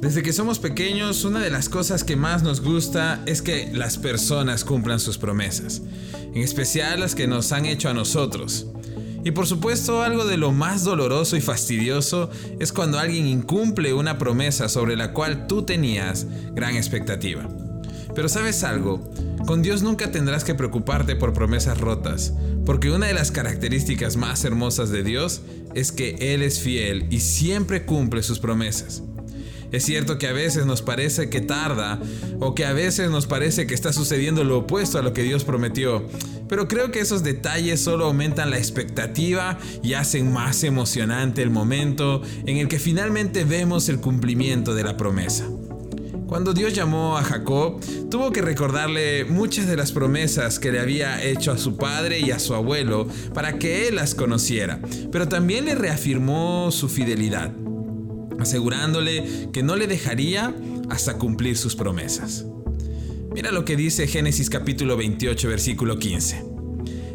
Desde que somos pequeños, una de las cosas que más nos gusta es que las personas cumplan sus promesas, en especial las que nos han hecho a nosotros. Y por supuesto, algo de lo más doloroso y fastidioso es cuando alguien incumple una promesa sobre la cual tú tenías gran expectativa. Pero sabes algo, con Dios nunca tendrás que preocuparte por promesas rotas, porque una de las características más hermosas de Dios es que Él es fiel y siempre cumple sus promesas. Es cierto que a veces nos parece que tarda o que a veces nos parece que está sucediendo lo opuesto a lo que Dios prometió, pero creo que esos detalles solo aumentan la expectativa y hacen más emocionante el momento en el que finalmente vemos el cumplimiento de la promesa. Cuando Dios llamó a Jacob, tuvo que recordarle muchas de las promesas que le había hecho a su padre y a su abuelo para que él las conociera, pero también le reafirmó su fidelidad asegurándole que no le dejaría hasta cumplir sus promesas. Mira lo que dice Génesis capítulo 28 versículo 15.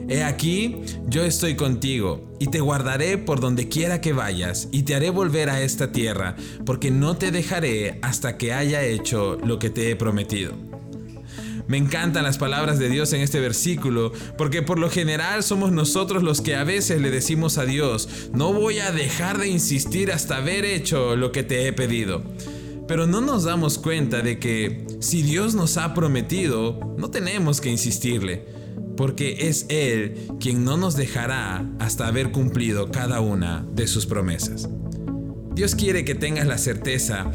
He aquí, yo estoy contigo, y te guardaré por donde quiera que vayas, y te haré volver a esta tierra, porque no te dejaré hasta que haya hecho lo que te he prometido. Me encantan las palabras de Dios en este versículo, porque por lo general somos nosotros los que a veces le decimos a Dios, no voy a dejar de insistir hasta haber hecho lo que te he pedido. Pero no nos damos cuenta de que si Dios nos ha prometido, no tenemos que insistirle, porque es Él quien no nos dejará hasta haber cumplido cada una de sus promesas. Dios quiere que tengas la certeza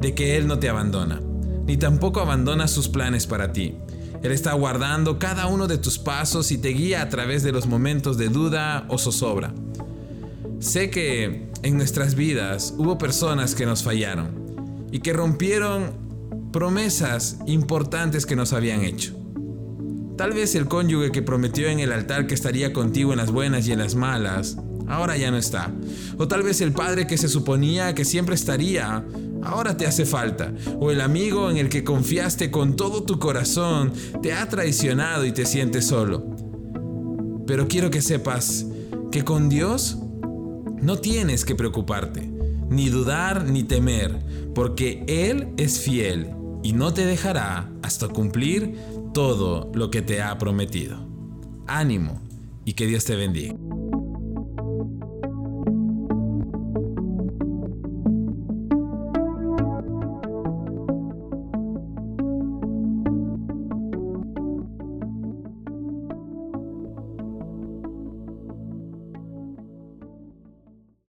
de que Él no te abandona ni tampoco abandona sus planes para ti. Él está guardando cada uno de tus pasos y te guía a través de los momentos de duda o zozobra. Sé que en nuestras vidas hubo personas que nos fallaron y que rompieron promesas importantes que nos habían hecho. Tal vez el cónyuge que prometió en el altar que estaría contigo en las buenas y en las malas, ahora ya no está. O tal vez el padre que se suponía que siempre estaría, ahora te hace falta. O el amigo en el que confiaste con todo tu corazón te ha traicionado y te sientes solo. Pero quiero que sepas que con Dios no tienes que preocuparte, ni dudar ni temer, porque Él es fiel y no te dejará hasta cumplir todo lo que te ha prometido. Ánimo y que Dios te bendiga.